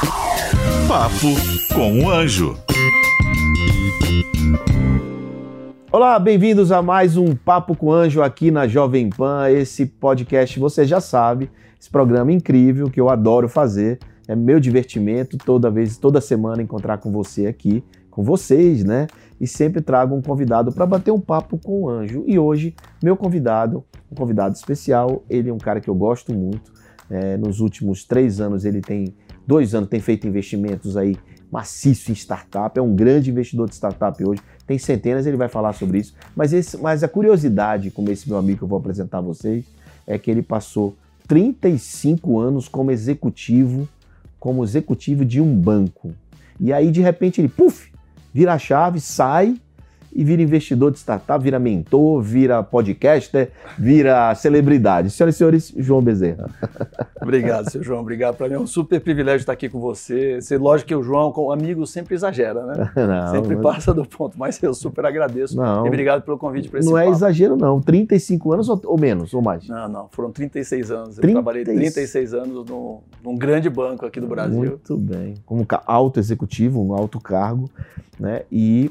Papo com o Anjo. Olá, bem-vindos a mais um Papo com o Anjo aqui na Jovem Pan. Esse podcast, você já sabe, esse programa incrível que eu adoro fazer. É meu divertimento toda vez, toda semana encontrar com você aqui, com vocês, né? E sempre trago um convidado para bater um papo com o Anjo. E hoje, meu convidado, um convidado especial, ele é um cara que eu gosto muito. É, nos últimos três anos ele tem dois anos tem feito investimentos aí maciço em startup, é um grande investidor de startup hoje, tem centenas, ele vai falar sobre isso. Mas, esse, mas a curiosidade, como esse meu amigo que eu vou apresentar a vocês, é que ele passou 35 anos como executivo, como executivo de um banco. E aí, de repente, ele, puf, vira a chave, sai e vira investidor de startup, vira mentor, vira podcaster, vira celebridade. Senhoras e senhores, João Bezerra. Obrigado, seu João. Obrigado. Para mim é um super privilégio estar aqui com você. Você, lógico que o João, como amigo, sempre exagera, né? Não, sempre mas... passa do ponto, mas eu super agradeço. Não, e obrigado pelo convite para esse Não é papo. é exagero, não. 35 anos ou, ou, menos, ou mais? Não, não. Foram 36 anos. Eu 30... trabalhei 36 anos no, num grande banco aqui do Brasil. Muito bem. Como alto executivo, um alto cargo, né? E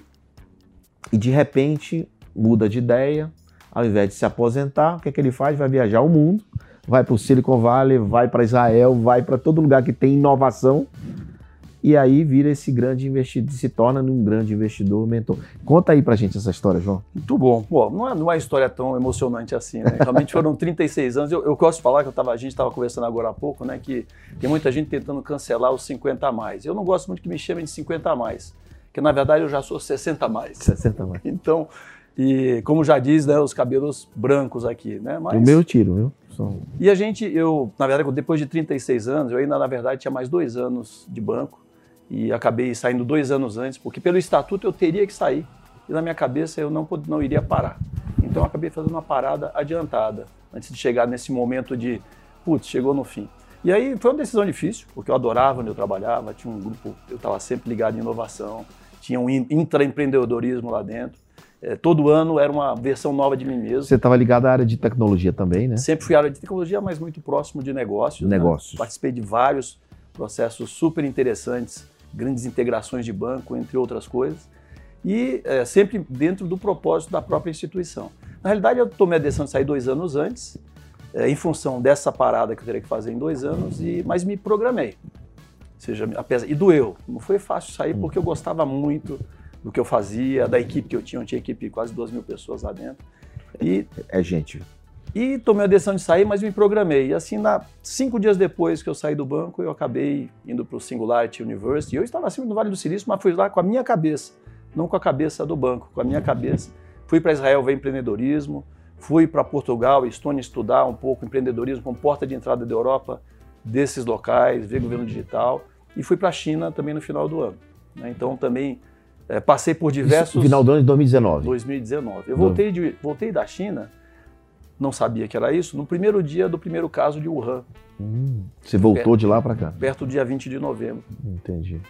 e de repente muda de ideia, ao invés de se aposentar, o que, é que ele faz? Vai viajar o mundo, vai para o Silicon Valley, vai para Israel, vai para todo lugar que tem inovação e aí vira esse grande investidor, se torna um grande investidor, mentor. Conta aí pra gente essa história, João. Muito bom. Bom, não é, não é uma história tão emocionante assim, né? Realmente foram 36 anos. Eu, eu gosto de falar que eu tava, a gente estava conversando agora há pouco, né? Que tem muita gente tentando cancelar os 50 a mais. Eu não gosto muito que me chamem de 50 a mais que na verdade eu já sou 60 mais. 60 mais. Então, e como já diz, né, os cabelos brancos aqui, né? Mas... O meu tiro, viu? São... E a gente, eu, na verdade, depois de 36 anos, eu ainda, na verdade, tinha mais dois anos de banco e acabei saindo dois anos antes, porque pelo estatuto eu teria que sair e na minha cabeça eu não, não iria parar. Então eu acabei fazendo uma parada adiantada, antes de chegar nesse momento de, putz, chegou no fim. E aí foi uma decisão difícil, porque eu adorava onde eu trabalhava, tinha um grupo, eu estava sempre ligado em inovação, tinha um intraempreendedorismo lá dentro. É, todo ano era uma versão nova de mim mesmo. Você estava ligado à área de tecnologia também, né? Sempre fui à área de tecnologia, mas muito próximo de negócios. Né? Negócios. Né? Participei de vários processos super interessantes, grandes integrações de banco, entre outras coisas. E é, sempre dentro do propósito da própria instituição. Na realidade, eu tomei a decisão de sair dois anos antes, é, em função dessa parada que eu teria que fazer em dois anos, e, mas me programei seja, apesar, e doeu. Não foi fácil sair porque eu gostava muito do que eu fazia, da equipe que eu tinha. Eu tinha equipe de quase duas mil pessoas lá dentro. E, é gente. E tomei a decisão de sair, mas me programei. E assim, na, cinco dias depois que eu saí do banco, eu acabei indo para o Singularity University. Eu estava acima no Vale do Silício, mas fui lá com a minha cabeça, não com a cabeça do banco, com a minha cabeça. Fui para Israel ver empreendedorismo, fui para Portugal Estônia estudar um pouco empreendedorismo como porta de entrada da Europa desses locais, ver governo digital e fui para a China também no final do ano. Né? Então também é, passei por diversos. Isso, final do ano de 2019. 2019. Eu voltei, de, voltei da China, não sabia que era isso, no primeiro dia do primeiro caso de Wuhan. Hum, você voltou perto, de lá para cá? Perto do dia 20 de novembro. Entendi.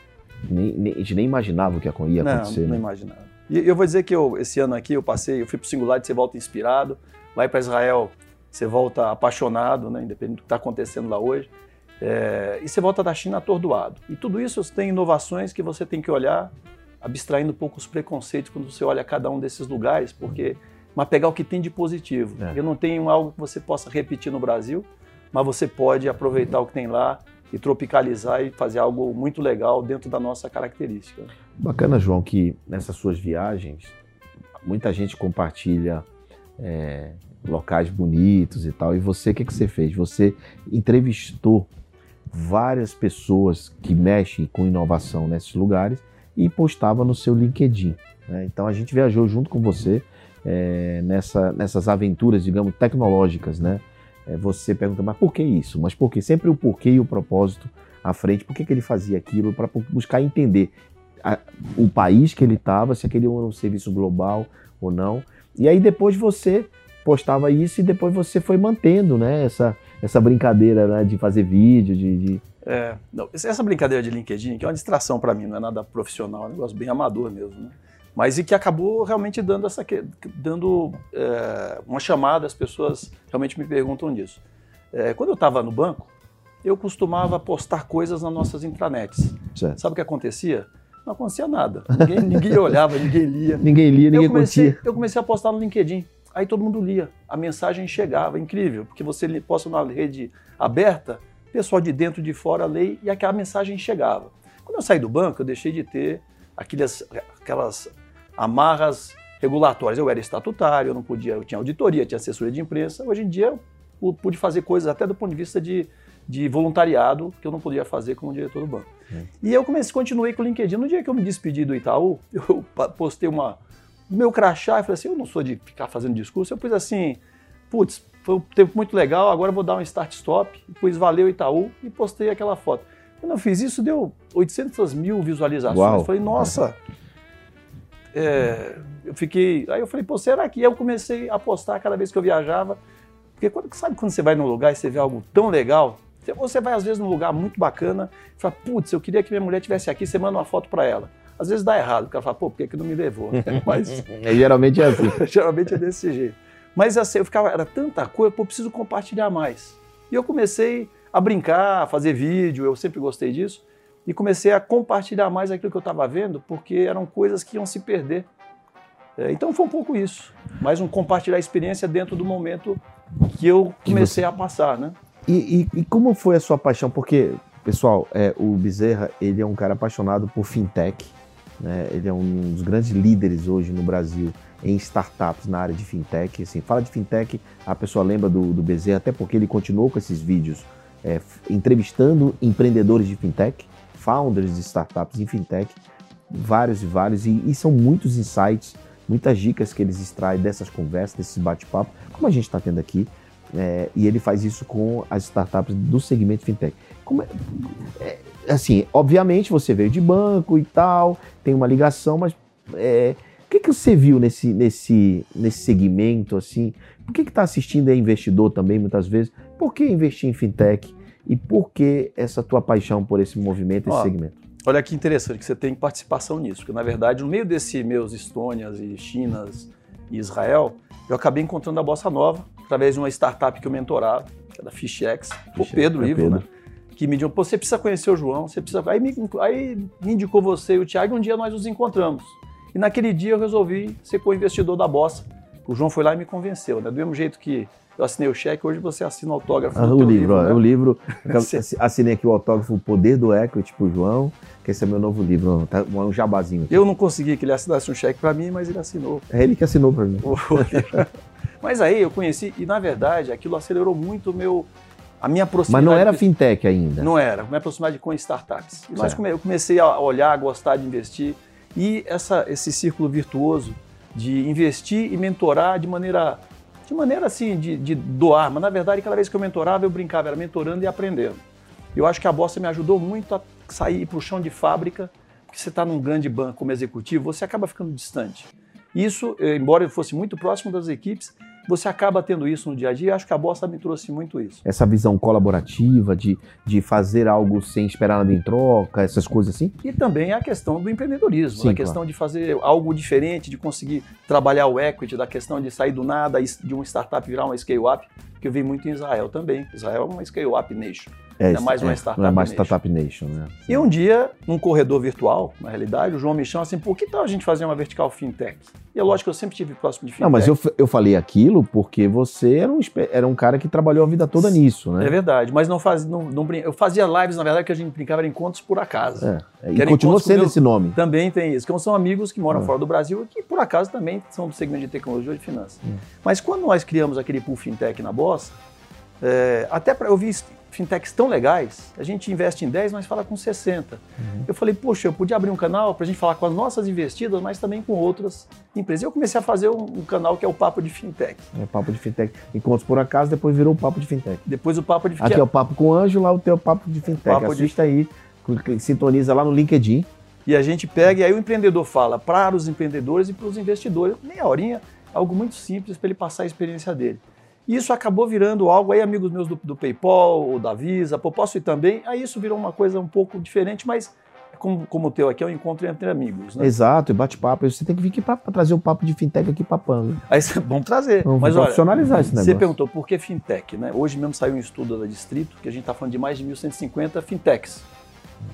Nem, nem, a gente nem imaginava o que ia acontecer. Não, não né? imaginava. E eu vou dizer que eu, esse ano aqui eu passei, eu fui para o Singular, você volta inspirado, vai para Israel, você volta apaixonado, né, independente do que está acontecendo lá hoje. É, e você volta da China atordoado. E tudo isso tem inovações que você tem que olhar, abstraindo um pouco os preconceitos quando você olha cada um desses lugares, porque mas pegar o que tem de positivo. É. Eu não tenho algo que você possa repetir no Brasil, mas você pode aproveitar o que tem lá e tropicalizar e fazer algo muito legal dentro da nossa característica. Bacana, João, que nessas suas viagens muita gente compartilha é, locais bonitos e tal. E você, o que, que você fez? Você entrevistou várias pessoas que mexem com inovação nesses lugares e postava no seu LinkedIn. Né? Então a gente viajou junto com você é, nessa, nessas aventuras, digamos, tecnológicas, né? É, você pergunta, mas por que isso? Mas por que? Sempre o porquê e o propósito à frente. Por que, que ele fazia aquilo? Para buscar entender a, o país que ele estava, se aquele era um serviço global ou não. E aí depois você postava isso e depois você foi mantendo, né? Essa, essa brincadeira né, de fazer vídeo, de. de... É, não, essa brincadeira de LinkedIn, que é uma distração para mim, não é nada profissional, é um negócio bem amador mesmo, né? Mas e que acabou realmente dando essa dando é, uma chamada, as pessoas realmente me perguntam disso. É, quando eu estava no banco, eu costumava postar coisas nas nossas intranets. Certo. Sabe o que acontecia? Não acontecia nada. Ninguém, ninguém olhava, ninguém lia. Ninguém lia, ninguém eu comecei, curtia. eu comecei a postar no LinkedIn. Aí todo mundo lia. A mensagem chegava, incrível, porque você posta na rede aberta, pessoal de dentro e de fora lê e aquela mensagem chegava. Quando eu saí do banco, eu deixei de ter aquelas, aquelas amarras regulatórias. Eu era estatutário, eu não podia, eu tinha auditoria, tinha assessoria de imprensa. Hoje em dia eu pu- pude fazer coisas até do ponto de vista de, de voluntariado que eu não podia fazer como diretor do banco. E eu comecei, continuei com o LinkedIn. No dia que eu me despedi do Itaú, eu postei uma, meu crachá e falei assim, eu não sou de ficar fazendo discurso. Eu pus assim, putz, foi um tempo muito legal, agora eu vou dar um start-stop. Pus valeu Itaú e postei aquela foto. Quando eu fiz isso, deu 800 mil visualizações. Uau. Eu falei, nossa... É, eu fiquei... Aí eu falei, pô, será que... Eu comecei a postar cada vez que eu viajava. Porque quando, sabe quando você vai num lugar e você vê algo tão legal? Você- Você vai às vezes num lugar muito bacana e fala, putz, eu queria que minha mulher tivesse aqui, você manda uma foto para ela. Às vezes dá errado, porque ela fala, pô, por que, que não me levou? Mas É, geralmente é assim. geralmente é desse jeito. Mas assim, eu ficava, era tanta coisa, pô, eu preciso compartilhar mais. E eu comecei a brincar, a fazer vídeo, eu sempre gostei disso, e comecei a compartilhar mais aquilo que eu estava vendo, porque eram coisas que iam se perder. É, então foi um pouco isso, mais um compartilhar a experiência dentro do momento que eu comecei a passar, né? E, e- e como foi a sua paixão? Porque, pessoal, é, o Bezerra, ele é um cara apaixonado por fintech, né? Ele é um dos grandes líderes hoje no Brasil em startups na área de fintech. Assim, fala de fintech, a pessoa lembra do, do Bezerra, até porque ele continuou com esses vídeos é, entrevistando empreendedores de fintech, founders de startups em fintech, vários e vários, e, e são muitos insights, muitas dicas que eles extraem dessas conversas, desses bate-papo, como a gente está tendo aqui. É, e ele faz isso com as startups do segmento fintech. Como é- é, assim, obviamente você veio de banco e tal, tem uma ligação, mas é, o que, que você viu nesse, nesse, nesse segmento assim? Por que está assistindo é investidor também muitas vezes? Por que investir em fintech? E por que essa tua paixão por esse movimento, esse Ó, segmento? Olha que interessante que você tem participação nisso, porque na verdade, no meio desse meus Estônias e Chinas e Israel, eu acabei encontrando a Bossa Nova através de uma startup que eu mentorava, que é da FishX, o Pedro é Ivo, Pedro. né? Que me pô, você precisa conhecer o João, você precisa. Aí me, aí me indicou você e o Thiago, e um dia nós nos encontramos. E naquele dia eu resolvi ser co-investidor da Bossa. O João foi lá e me convenceu, né? Do mesmo jeito que eu assinei o cheque, hoje você assina o autógrafo. Ah, o livro, ó, né? o livro. Assinei aqui o autógrafo O Poder do Equity pro João, que esse é meu novo livro, tá, um jabazinho. aqui. Eu não consegui que ele assinasse um cheque para mim, mas ele assinou. É ele que assinou para mim. Mas aí eu conheci, e na verdade aquilo acelerou muito o meu, a minha Mas proximidade. não era fintech ainda. Não era, me aproximar com startups. E nós come- eu comecei a olhar, a gostar de investir. E essa, esse círculo virtuoso de investir e mentorar de maneira, de maneira assim, de, de doar. Mas na verdade, cada vez que eu mentorava, eu brincava, era mentorando e aprendendo. Eu acho que a Bossa me ajudou muito a sair para o chão de fábrica, porque você está num grande banco como executivo, você acaba ficando distante. Isso, eh, embora eu fosse muito próximo das equipes, você acaba tendo isso no dia a dia. Acho que a Bossa me trouxe muito isso. Essa visão colaborativa de, de fazer algo sem esperar nada em troca, essas coisas assim. E também a questão do empreendedorismo, Sim, a questão de fazer algo diferente, de conseguir trabalhar o equity, da questão de sair do nada, de uma startup virar uma scale-up, que eu vi muito em Israel também. Israel é uma scale-up nation. É, É mais uma é, startup é mais nation. startup nation, né? E um dia, num corredor virtual, na realidade, o João me chama assim, por que tal a gente fazer uma vertical fintech? E é lógico que eu sempre estive próximo de fintech. Não, mas eu, eu falei aquilo porque você era um, era um cara que trabalhou a vida toda nisso, né? É verdade, mas não faz, não, não eu fazia lives, na verdade, que a gente brincava era encontros por acaso. É, é, E continua sendo meus- esse nome. Também tem isso, que são amigos que moram Ah. fora do Brasil e que, por acaso, também são do segmento de tecnologia e de finanças. Hum. Mas quando nós criamos aquele pool fintech na Bossa, é, até para eu vi fintechs tão legais, a gente investe em 10, mas fala com 60. Uhum. Eu falei, poxa, eu podia abrir um canal para a gente falar com as nossas investidas, mas também com outras empresas. E eu comecei a fazer um, um canal que é o Papo de Fintech. É papo de fintech. Encontros por acaso, depois virou o papo de fintech. Depois o Papo de Aqui Fintech. é o papo com o Anjo, lá o teu papo de fintech. Papo de- Assista aí, cl- sintoniza lá no LinkedIn. E a gente pega, e aí o empreendedor fala para os empreendedores e para os investidores, meia horinha, algo muito simples para ele passar a experiência dele. E isso acabou virando algo, aí amigos meus do, do PayPal, ou da Visa, pô, posso ir também, aí isso virou uma coisa um pouco diferente, mas como, como o teu aqui, é um encontro entre amigos. Né? Exato, e bate-papo. Você tem que vir aqui para trazer o papo de fintech aqui para Panga. Aí vamos trazer. Vamos Mas olha, profissionalizar esse você negócio. perguntou por que fintech, né? Hoje mesmo saiu um estudo da Distrito que a gente está falando de mais de 1.150 fintechs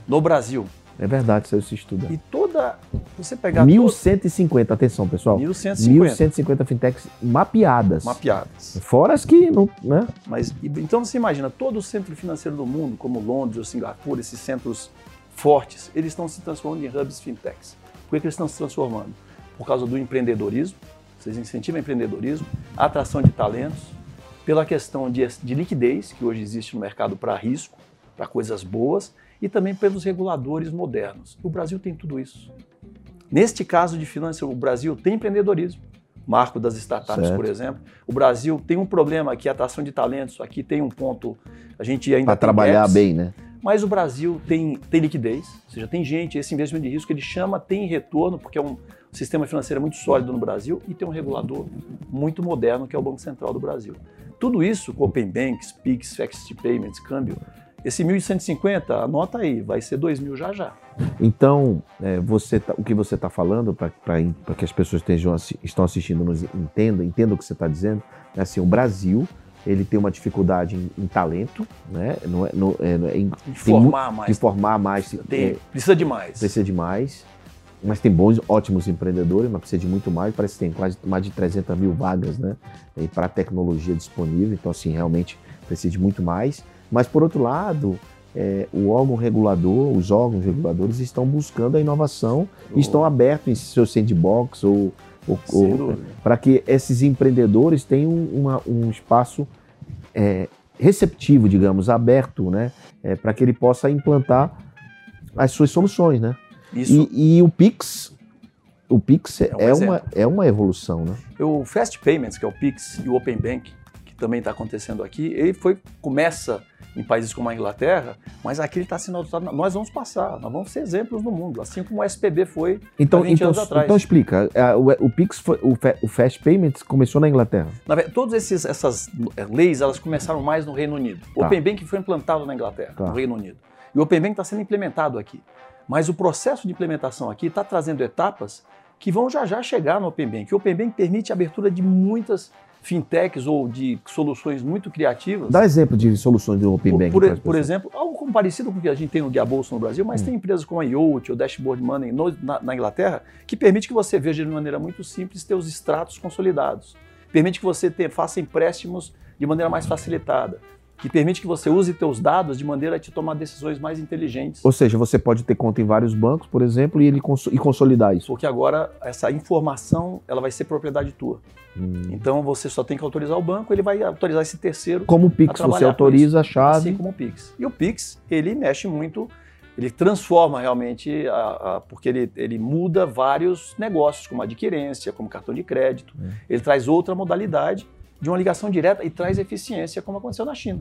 no Brasil. É verdade, saiu esse estudo. E toda. Você pegar. 1150, atenção, pessoal. 1150 1150 fintechs mapeadas. mapeadas. Fora as que não, né? Mas, então você imagina, todo o centro financeiro do mundo, como Londres ou Singapura, esses centros fortes, eles estão se transformando em hubs fintechs. Por que, que eles estão se transformando? Por causa do empreendedorismo, vocês incentivam o empreendedorismo, a atração de talentos, pela questão de, de liquidez, que hoje existe no mercado para risco, para coisas boas, e também pelos reguladores modernos. O Brasil tem tudo isso. Neste caso de finanças, o Brasil tem empreendedorismo, marco das startups, Certo. por exemplo. O Brasil tem um problema que é a atração de talentos. Aqui tem um ponto, a gente ainda Para trabalhar gaps, bem, né? Mas o Brasil tem, tem liquidez, ou seja, tem gente, esse investimento de risco ele chama, tem retorno, porque é um sistema financeiro muito sólido no Brasil e tem um regulador muito moderno, que é o Banco Central do Brasil. Tudo isso, com Open Banks, PIX, Fixed Payments, câmbio, esse 1.150, anota aí, vai ser 2.000 já já. Então, é, você tá- o que você está falando, para que as pessoas estejam, estão assistindo nos entendam, entendam o que você está dizendo, é assim, o Brasil ele tem uma dificuldade em, em talento, né? Não é, não- é- é- em, Informar de mais. formar mais, Tem, é, precisa de mais. precisa de mais, mas tem bons, ótimos empreendedores, mas precisa de muito mais. Parece que tem quase mais de 300 mil vagas, né? Para tecnologia disponível, então assim realmente precisa de muito mais. Mas por outro lado, é, o órgão regulador, os órgãos reguladores estão buscando a inovação e estão abertos em seu sandbox ou, ou- ou- dúvida. para que esses empreendedores tenham uma- um espaço é, receptivo, digamos, aberto, né, para que ele possa implantar as suas soluções, né? Isso, E, e o Pix, o Pix É um é, uma, é uma evolução, né? o Fast Payments, que é o Pix, e o Open Bank, que também está acontecendo aqui, ele foi, começa em países como a Inglaterra, mas aqui ele está sendo adotado. Nós vamos passar, nós vamos ser exemplos no mundo, assim como o SPB foi Então, há 20 então, anos atrás. então explica. é, O, o Pix, foi- o, o Fast Payments começou na Inglaterra. Na verdade, todas esses- essas eh, leis elas começaram mais no Reino Unido. O Tá. Open Bank foi implantado na Inglaterra, Tá. no Reino Unido. E o Open Bank está sendo implementado aqui. Mas o processo de implementação aqui está trazendo etapas que vão já já chegar no Open Bank. O Open Bank permite a abertura de muitas fintechs ou de soluções muito criativas. Dá exemplo de soluções do Open Por, Bank. por, por exemplo, algo como parecido com o que a gente tem no Guia Bolsa no Brasil, mas Hum. tem empresas como a Yolt ou Dashboard Money no- na, na Inglaterra que permite que você veja de maneira muito simples teus extratos consolidados. Permite que você te- faça empréstimos de maneira mais facilitada. Que permite que você use teus dados de maneira a te tomar decisões mais inteligentes. Ou seja, você pode ter conta em vários bancos, por exemplo, e ele cons- e consolidar isso. Porque agora essa informação ela vai ser propriedade tua. Hum. Então você só tem que autorizar o banco, ele vai autorizar esse terceiro Como o Pix, você autoriza a assim chave. como o Pix. E o Pix, ele mexe muito, ele transforma realmente, a- a- porque ele, ele muda vários negócios, como adquirência, como cartão de crédito. É. Ele traz outra modalidade de uma ligação direta e traz eficiência, como aconteceu na China.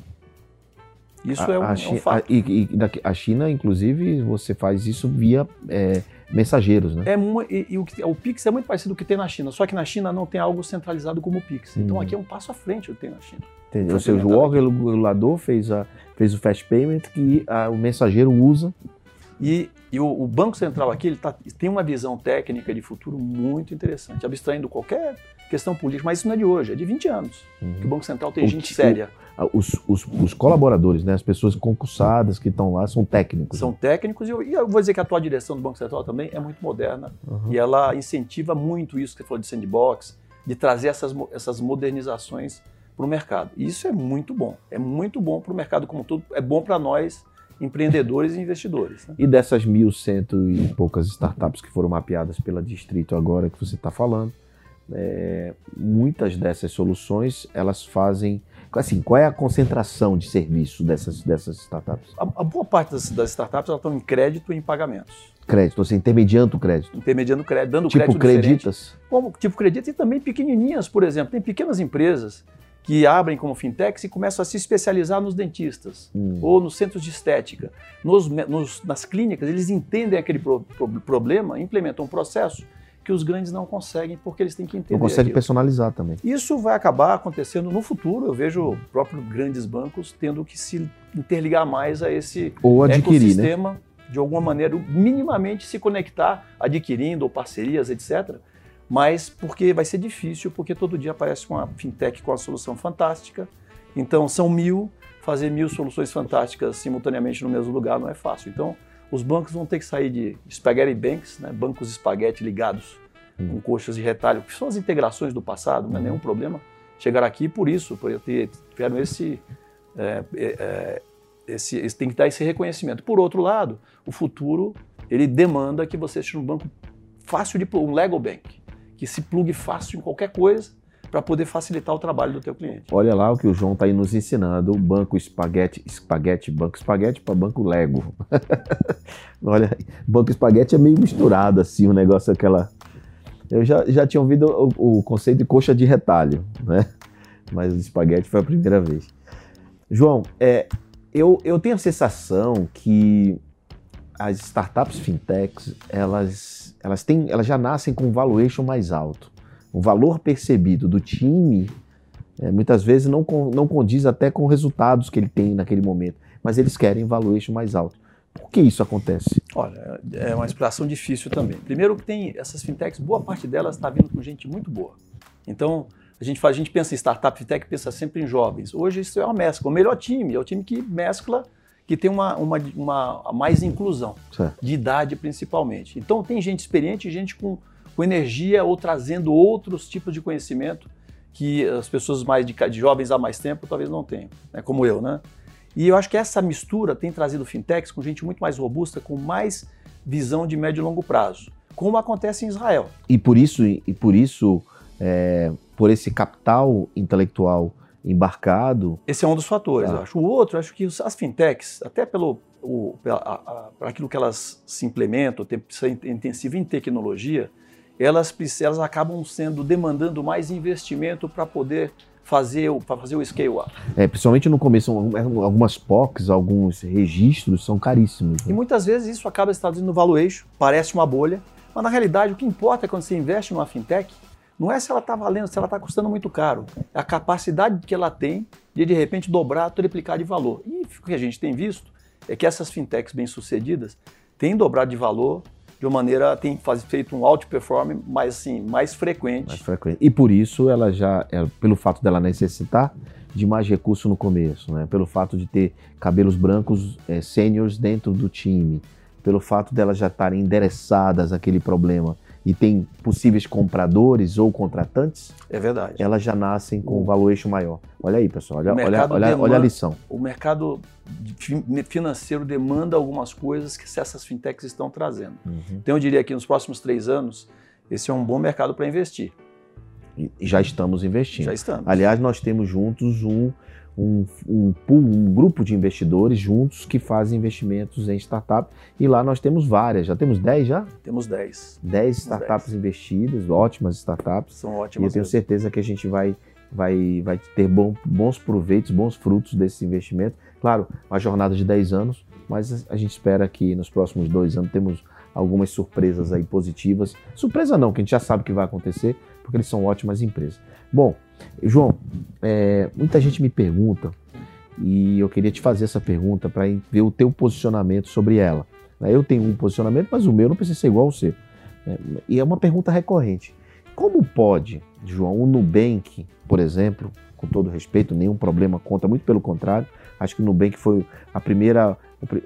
Isso A- é, um, a, é um fato. a- e, e daqui- a China, inclusive, você faz isso via é, mensageiros, né? É e, e o, o Pix é muito parecido com o que tem na China, só que na China não tem algo centralizado como o Pix. Então Hum. aqui é um passo à frente o que tem na China. Entendeu? Ou seja, o órgão regulador fez, a, fez o Fast Payment que a- o mensageiro usa. E, e o, o Banco Central aqui ele tá- tem uma visão técnica de futuro muito interessante, abstraindo qualquer questão política, mas isso não é de hoje, é de 20 anos. Que o Banco Central tem O gente ti- séria. Os, os- os colaboradores, né? as pessoas concursadas que estão lá, são técnicos. São né? técnicos e eu, e eu vou dizer que a atual direção do Banco Central também é muito moderna Uhum. e ela incentiva muito isso que você falou de sandbox, de trazer essas, essas modernizações para o mercado. E isso é muito bom. É muito bom para o mercado como um todo, é bom para nós, empreendedores e investidores. né? E dessas mil cento e poucas startups que foram mapeadas pela Distrito agora que você está falando, é, muitas dessas soluções elas fazem assim qual é a concentração de serviço dessas dessas startups A, a boa parte das, das startups elas estão em crédito e em pagamentos. crédito você intermediando o crédito Intermediando crédito, dando tipo crédito diferente. creditas como tipo crédito e também pequenininhas, por exemplo. Tem pequenas empresas que abrem como fintechs e começam a se especializar nos dentistas Hum. ou nos centros de estética. Nos, nos- nas clínicas, eles entendem aquele pro- pro- problema, implementam um processo que os grandes não conseguem porque eles têm que entender. não consegue aquilo. personalizar também Isso vai acabar acontecendo no futuro. Eu vejo próprios grandes bancos tendo que se interligar mais a esse ou adquirir né ecossistema de alguma maneira, minimamente se conectar, adquirindo ou parcerias, etc. Mas porque vai ser difícil, porque todo dia aparece uma fintech com uma solução fantástica. Então, são mil, fazer mil soluções fantásticas simultaneamente no mesmo lugar não é fácil. Então, os bancos vão ter que sair de spaghetti banks, né, bancos espaguete ligados Hum. com coxas de retalho, que são as integrações do passado, não é nenhum problema chegar aqui por isso, por ter, tiveram esse, é, é, é, esse, esse, tem que dar esse reconhecimento. Por outro lado, o futuro ele demanda que você seja um banco fácil de um legal bank, que se plugue fácil em qualquer coisa para poder facilitar o trabalho do teu cliente. Olha lá o que o João está aí nos ensinando, o banco espaguete, espaguete, banco espaguete para banco Lego. Olha, banco espaguete é meio misturado assim, o um negócio aquela eu já, já tinha ouvido o, o, conceito de coxa de retalho, né? Mas o espaguete foi a primeira vez. João, é, eu, eu tenho a sensação que as startups fintechs, elas, elas, têm, elas já nascem com um valuation mais alto. O valor percebido do time, é, muitas vezes, não, não condiz até com os resultados que ele tem naquele momento, mas eles querem valuation mais alto. Por que isso acontece? Olha, é uma explicação difícil também. Primeiro que tem essas fintechs, boa parte delas está vindo com gente muito boa. Então, a gente, faz, a gente pensa em startup fintech, pensa sempre em jovens. Hoje isso é uma mescla. O melhor time é o time que mescla, que tem uma, uma, uma mais inclusão, certo. de idade principalmente. Então, tem gente experiente, gente com, com energia ou trazendo outros tipos de conhecimento que as pessoas mais de, de jovens há mais tempo talvez não tenham, né? como eu, né? E eu acho que essa mistura tem trazido fintechs com gente muito mais robusta, com mais visão de médio e longo prazo, como acontece em Israel. E por isso, e por isso, é, por esse capital intelectual embarcado. Esse é um dos fatores, ah. eu acho. O outro, eu acho que as fintechs, até pelo para aquilo que elas se implementam, ser intensivo em tecnologia, elas, elas acabam sendo demandando mais investimento para poder fazer o, fazer o scale up. É, principalmente no começo, algumas POCs, alguns registros são caríssimos. Né? E muitas vezes isso acaba se traduzindo no valuation, parece uma bolha, mas na realidade o que importa é quando você investe numa fintech não é se ela está valendo, se ela está custando muito caro. É a capacidade que ela tem de, de repente, dobrar, triplicar de valor. E o que a gente tem visto é que essas fintechs bem-sucedidas têm dobrado de valor de uma maneira, tem faz, feito um outperform mais, assim, mais frequente. Mais frequente. E por isso ela já, é, pelo fato dela necessitar de mais recurso no começo, né? pelo fato de ter cabelos brancos é, seniors dentro do time, pelo fato delas já estarem endereçadas àquele problema e tem possíveis compradores ou contratantes, é verdade. Elas já nascem com um valuation maior. Olha aí, pessoal, olha, olha, olha, demanda, olha a lição. O mercado financeiro demanda algumas coisas que essas fintechs estão trazendo. Uhum. Então eu diria que nos próximos três anos, esse é um bom mercado para investir. E já estamos investindo. Já estamos. Aliás, nós temos juntos um um, um, pool, um grupo de investidores juntos que fazem investimentos em startup. E lá nós temos várias. Já temos 10 já? Temos 10. 10 startups 10. investidas, ótimas startups. São ótimas. E eu tenho certeza que a gente vai, vai, vai ter bom, bons proveitos, bons frutos desse investimento. Claro, uma jornada de 10 anos, mas a gente espera que nos próximos dois anos temos algumas surpresas aí positivas. Surpresa não, que a gente já sabe que vai acontecer, porque eles são ótimas empresas. Bom, João, é, muita gente me pergunta e eu queria te fazer essa pergunta para ver o teu posicionamento sobre ela. Eu tenho um posicionamento, mas o meu não precisa ser igual ao seu. E é uma pergunta recorrente. Como pode, João, o Nubank, por exemplo, com todo respeito, nenhum problema contra, muito pelo contrário, acho que o Nubank foi a primeira,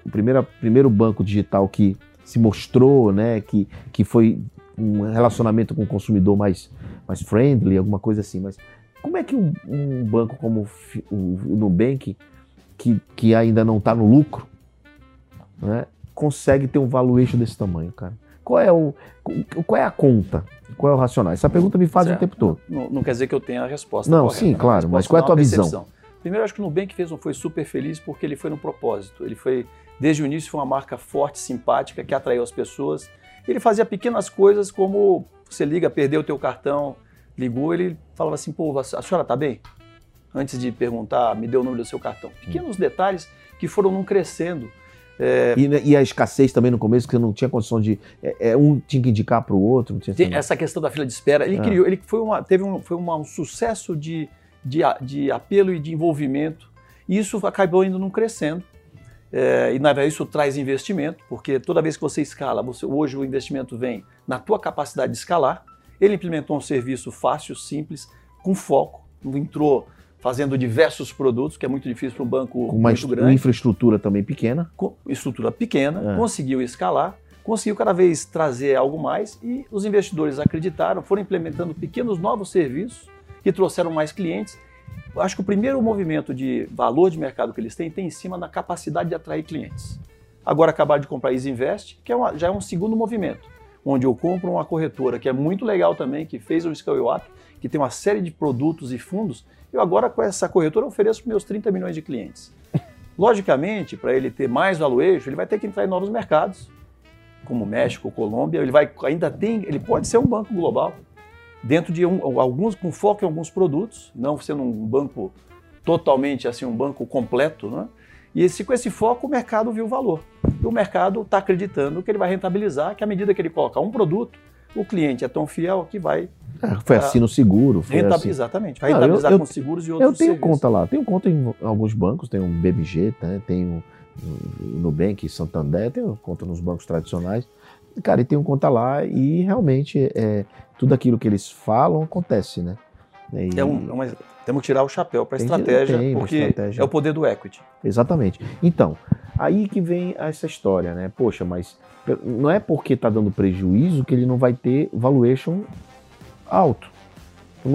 o primeiro, primeiro banco digital que se mostrou, né, que, que foi um relacionamento com o consumidor mais, mais friendly, alguma coisa assim. Mas como é que um, um banco como o, o Nubank, que, que ainda não está no lucro, né, consegue ter um valuation desse tamanho, cara? Qual é, o, qual é a conta? Qual é o racional? Essa pergunta me faz certo. o tempo todo. Não, não, quer dizer que eu tenha a resposta Não, correta, sim, né? claro, mas qual é a tua visão? Primeiro, acho que o Nubank fez, foi super feliz porque ele foi no propósito. Ele foi, desde o início, foi uma marca forte, simpática, que atraiu as pessoas. Ele fazia pequenas coisas como você liga, perdeu o teu cartão, ligou, ele falava assim, pô, a senhora está bem? Antes de perguntar, me deu o número do seu cartão. Pequenos hum. detalhes que foram não crescendo. É... E, e, a escassez também no começo, que não tinha condição de. É, é um tinha que indicar para o outro. Não tinha Tem essa questão da fila de espera. Ele é. criou, ele foi uma, teve um, foi uma, um sucesso de, de, de apelo e de envolvimento. E isso acabou indo não crescendo. É, e na verdade isso traz investimento, porque toda vez que você escala, você, hoje o investimento vem na tua capacidade de escalar. Ele implementou um serviço fácil, simples, com foco, entrou fazendo diversos produtos, que é muito difícil para um banco Com uma, muito grande uma infraestrutura também pequena. com estrutura pequena, É. conseguiu escalar, conseguiu cada vez trazer algo mais e os investidores acreditaram, foram implementando pequenos novos serviços que trouxeram mais clientes. Eu acho que o primeiro movimento de valor de mercado que eles têm tem em cima da capacidade de atrair clientes. Agora acabaram de comprar a Isinvest, que é uma- já é um segundo movimento, onde eu compro uma corretora que é muito legal também, que fez o Scale Up, que tem uma série de produtos e fundos. Eu agora com essa corretora ofereço para meus 30 milhões de clientes. Logicamente, para ele ter mais valuation, ele vai ter que entrar em novos mercados, como México, Colômbia. Ele vai ainda tem, ele pode ser um banco global dentro de um- alguns com foco em alguns produtos, não sendo um banco totalmente assim um banco completo, né? E esse, com esse foco o mercado viu o valor. E o mercado está acreditando que ele vai rentabilizar, que à medida que ele colocar um produto, o cliente é tão fiel que vai É, foi assim no seguro. Foi rentabilizar, assim. exatamente, vai Não, eu- rentabilizar eu- com seguros e Eu outros tenho serviços. conta lá. Tenho conta em alguns bancos. Tem um BMG, né? tem o o Nubank, Santander. Tenho conta nos bancos tradicionais. Cara, e tenho conta lá e realmente é, tudo aquilo que eles falam acontece, né? E- É um- é uma- temos que tirar o chapéu para a estratégia, tem porque estratégia. é o poder do equity. Exatamente. Então, aí que vem essa história, né? Poxa, mas não é porque tá dando prejuízo que ele não vai ter valuation alto.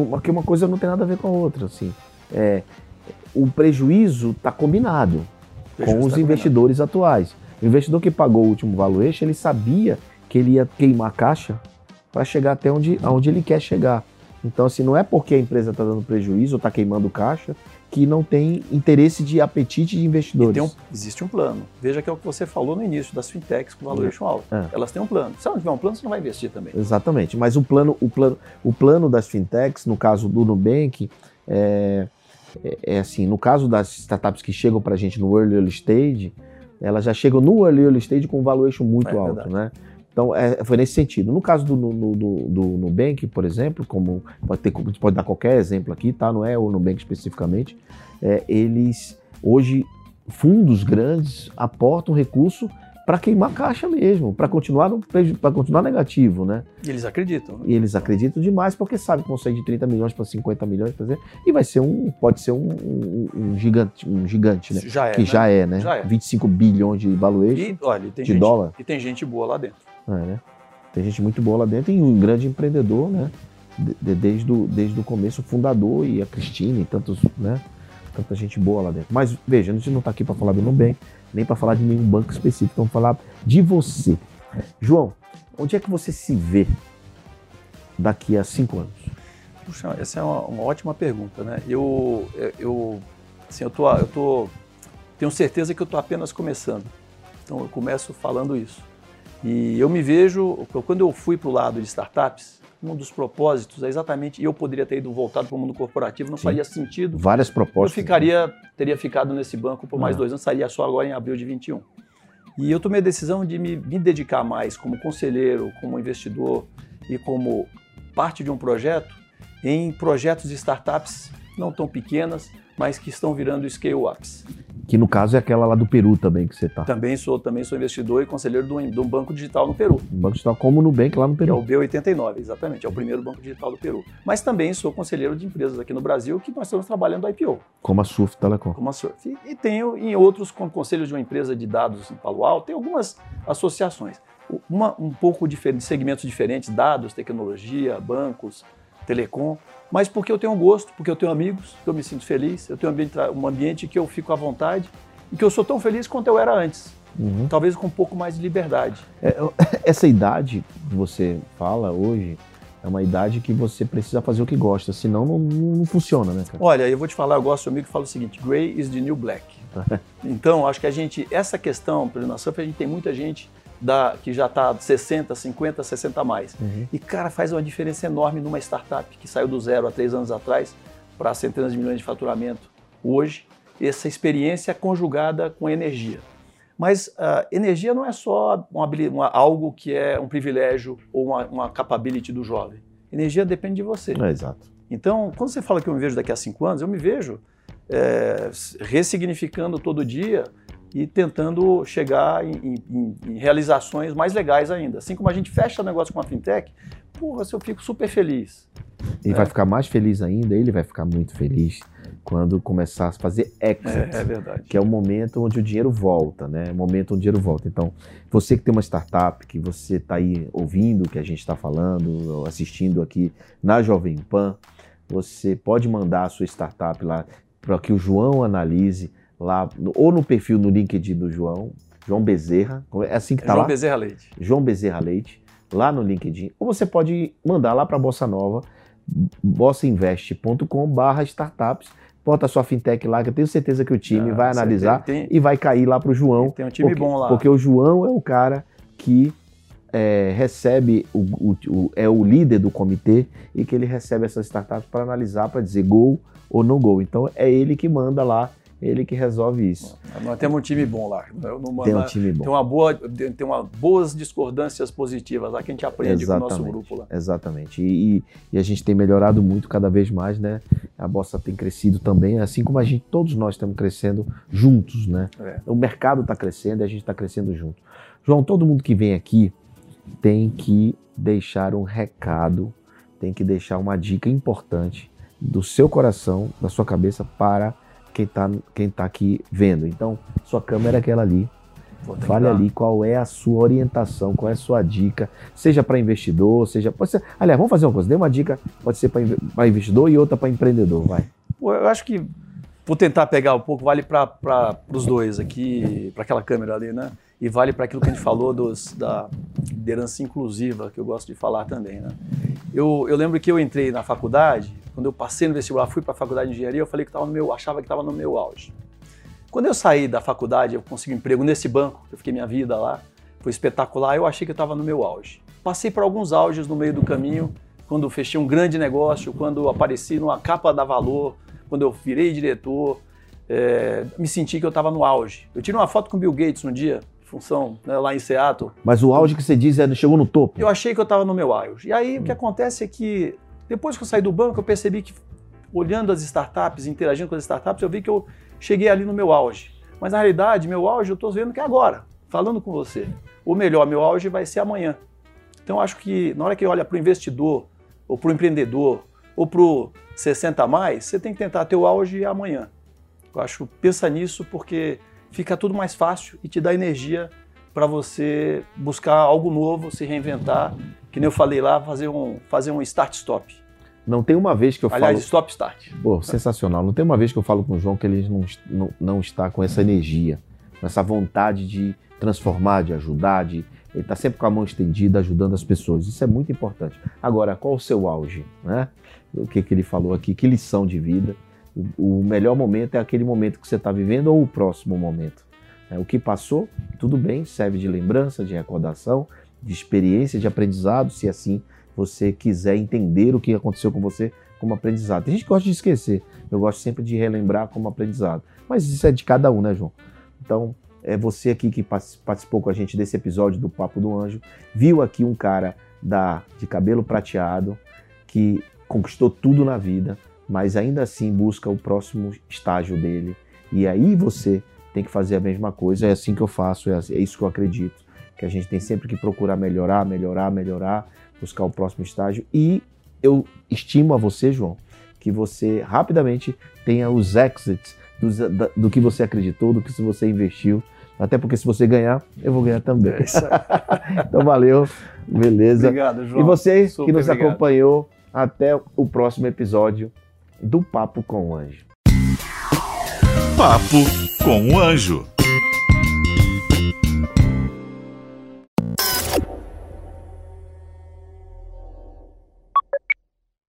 Porque uma coisa não tem nada a ver com a outra, assim. É, o prejuízo tá combinado com Prejuízo os tá investidores atuais. O investidor que pagou o último valuation, ele sabia que ele ia queimar a caixa para chegar até onde, aonde ele quer chegar. Então, assim, não é porque a empresa está dando prejuízo ou está queimando caixa que não tem interesse de apetite de investidores. um- existe um plano. Veja que é o que você falou no início das fintechs com valuation alto. É. Elas têm um plano. Se ela não tiver um plano, você não vai investir também. Exatamente. Mas o plano, o plano, o plano das fintechs, no caso do Nubank, é, é, é assim, no caso das startups que chegam para a gente no early, early stage, elas já chegam no early, early stage com um valuation muito É alto, verdade. né? Então, é, foi nesse sentido. No caso do, no- do, do Nubank, por exemplo, como pode, ter, a gente pode dar qualquer exemplo aqui, tá? Não é o Nubank especificamente, é, eles, hoje, fundos grandes aportam recurso para queimar caixa mesmo, para continuar, pra continuar negativo, né? E eles acreditam. né? E eles acreditam demais porque sabem que vão sair de 30 milhões para 50 milhões, por exemplo, e vai ser um, pode ser um, um- um gigante, um gigante, né? Já é. que né? já é, né? Já é. 25 bilhões de valuation, E, olha, de gente, dólar. E tem gente boa lá dentro. É, né? Tem gente muito boa lá dentro e um grande empreendedor, né? De- de- desde, o, desde o começo, o fundador e a Cristina e tantos, né? Tanta gente boa lá dentro. Mas veja, a gente não está aqui para falar do Nubank, nem para falar de nenhum banco específico, vamos falar de você. João, onde é que você se vê daqui a cinco anos? Puxa, essa é uma, uma ótima pergunta, né? Eu, eu- eu, assim, eu tô, eu tô, tenho certeza que eu estou apenas começando. Então eu começo falando isso. E eu me vejo, quando eu fui para o lado de startups, um dos propósitos é exatamente, eu poderia ter ido voltado para o mundo corporativo, não Sim. faria sentido. Várias Eu propostas. ficaria, teria ficado nesse banco por mais Ah. dois anos, sairia só agora em abril de 21. E eu tomei a decisão de me, me dedicar mais como conselheiro, como investidor e como parte de um projeto em projetos de startups não tão pequenas, mas que estão virando scale-ups. Que no caso é aquela lá do Peru também que você tá. Também sou, também sou investidor e conselheiro de um, de um banco digital no Peru, Um banco digital como o Nubank lá no que é o Peru. B89, exatamente, é o primeiro banco digital do Peru. Mas também sou conselheiro de empresas aqui no Brasil que nós estamos trabalhando IPO. Como a Surf Telecom. como a Surf. E, e tenho em outros, conselhos de uma empresa de dados em Palo Alto, tem algumas associações. Uma, um pouco diferente, segmentos diferentes, dados, tecnologia, bancos, telecom, mas porque eu tenho gosto, porque eu tenho amigos, que eu me sinto feliz, eu tenho um ambiente, um ambiente que eu fico à vontade e que eu sou tão feliz quanto eu era antes, Uhum. talvez com um pouco mais de liberdade. É, essa idade que você fala hoje é uma idade que você precisa fazer o que gosta, senão não, não, funciona, né, cara? Olha, eu vou te falar, eu gosto de um amigo que fala o seguinte: Grey is the new black. então, acho que a gente, essa questão, na Surf, a gente tem muita gente da, que já está 60, 50, 60 a mais. Uhum. E, cara, faz uma diferença enorme numa startup que saiu do zero há três anos atrás para centenas de milhões de faturamento hoje. Essa experiência conjugada com energia. Mas ah, energia não é só uma uma- algo que é um privilégio ou uma, uma capability do jovem. Energia depende de você. É, exato. Então, quando você fala que eu me vejo daqui a cinco anos, eu me vejo é, ressignificando todo dia e tentando chegar em, em, em, realizações mais legais ainda. Assim como a gente fecha o negócio com a fintech, porra, eu fico super feliz. E é. vai ficar mais feliz ainda, ele vai ficar muito feliz quando começar a fazer exit. É, é, verdade. Que é o momento onde o dinheiro volta, né? O momento onde o dinheiro volta. Então, você que tem uma startup, que você está aí ouvindo o que a gente está falando, assistindo aqui na Jovem Pan, você pode mandar a sua startup lá para que o João analise lá, ou no perfil no LinkedIn do João, João Bezerra, é assim que tá João lá? João Bezerra Leite. João Bezerra Leite, lá no LinkedIn. Ou você pode mandar lá para a Bossa Nova, bossainvest.com barra startups, bota a sua fintech lá, que eu tenho certeza que o time ah, vai analisar tem, tem, e vai cair lá para o João. Tem um time porque, bom lá. Porque o João é o cara que é, recebe, o, o, o, é o líder do comitê e que ele recebe essas startups para analisar, para dizer gol ou não gol. Então é ele que manda lá ele que resolve isso. Nós temos um time bom lá. tem um time bom. Tem, uma boa, tem uma boas discordâncias positivas lá que a gente aprende exatamente, com o nosso grupo lá. Exatamente. E, e, e, a gente tem melhorado muito cada vez mais, né? A Bossa tem crescido também, assim como a gente, todos nós estamos crescendo juntos, né? É. O mercado está crescendo e a gente está crescendo junto. João, todo mundo que vem aqui tem que deixar um recado, tem que deixar uma dica importante do seu coração, da sua cabeça para quem está quem tá aqui vendo. Então, sua câmera é aquela ali. Fale ali qual é a sua orientação, qual é a sua dica, seja para investidor, seja. Pode ser, aliás, vamos fazer uma coisa: dê uma dica, pode ser para investidor e outra para empreendedor, vai. Eu acho que vou tentar pegar um pouco, vale para os dois aqui, para aquela câmera ali, né? E vale para aquilo que a gente falou dos, da liderança inclusiva, que eu gosto de falar também, né? Eu, eu lembro que eu entrei na faculdade quando eu passei no vestibular, fui para a faculdade de engenharia, eu falei que estava no meu, achava que estava no meu auge. Quando eu saí da faculdade, eu consegui um emprego nesse banco, eu fiquei minha vida lá, foi espetacular, eu achei que eu estava no meu auge. Passei por alguns auges no meio do caminho, quando fechei um grande negócio, quando apareci numa capa da Valor, quando eu virei diretor, é, me senti que eu estava no auge. Eu tirei uma foto com o Bill Gates um dia, função né, lá em Seattle. Mas o auge que você diz é chegou no topo? Eu achei que eu estava no meu auge. E aí hum. o que hum. acontece é que depois que eu saí do banco, eu percebi que, olhando as startups, interagindo com as startups, eu vi que eu cheguei ali no meu auge. Mas na realidade, meu auge eu estou vendo que é agora, falando com você. Ou melhor, meu auge vai ser amanhã. Então, acho que na hora que olha para o investidor, ou para o empreendedor, ou para o 60 a mais, você tem que tentar ter o auge amanhã. Eu acho, pensa nisso porque fica tudo mais fácil e te dá energia para você buscar algo novo, se reinventar que nem eu falei lá, fazer um, fazer um start-stop. Não tem uma vez que eu Aliás, falo. Aliás, stop-start. Pô, sensacional. Não tem uma vez que eu falo com o João que ele não, não, não está com essa energia, com essa vontade de transformar, de ajudar, de. Ele está sempre com a mão estendida, ajudando as pessoas. Isso é muito importante. Agora, qual o seu auge? Né? O que, que ele falou aqui? Que lição de vida? O, o melhor momento é aquele momento que você está vivendo ou o próximo momento? É, o que passou, tudo bem, serve de lembrança, de recordação, de experiência, de aprendizado, se assim você quiser entender o que aconteceu com você como aprendizado. Tem gente que gosta de esquecer, eu gosto sempre de relembrar como aprendizado. Mas isso é de cada um, né, João? Então, é você aqui que participou com a gente desse episódio do Papo do Anjo, viu aqui um cara da de cabelo prateado que conquistou tudo na vida, mas ainda assim busca o próximo estágio dele. E aí você tem que fazer a mesma coisa. É assim que eu faço, é, é isso que eu acredito que a gente tem sempre que procurar melhorar, melhorar, melhorar, buscar o próximo estágio. E eu estimo a você, João, que você rapidamente tenha os exits do, do que você acreditou, do que você investiu. Até porque se você ganhar, eu vou ganhar também. É então valeu, beleza. Obrigado, João. E você Super que nos obrigado. acompanhou, até o próximo episódio do Papo com o Anjo. Papo com o Anjo.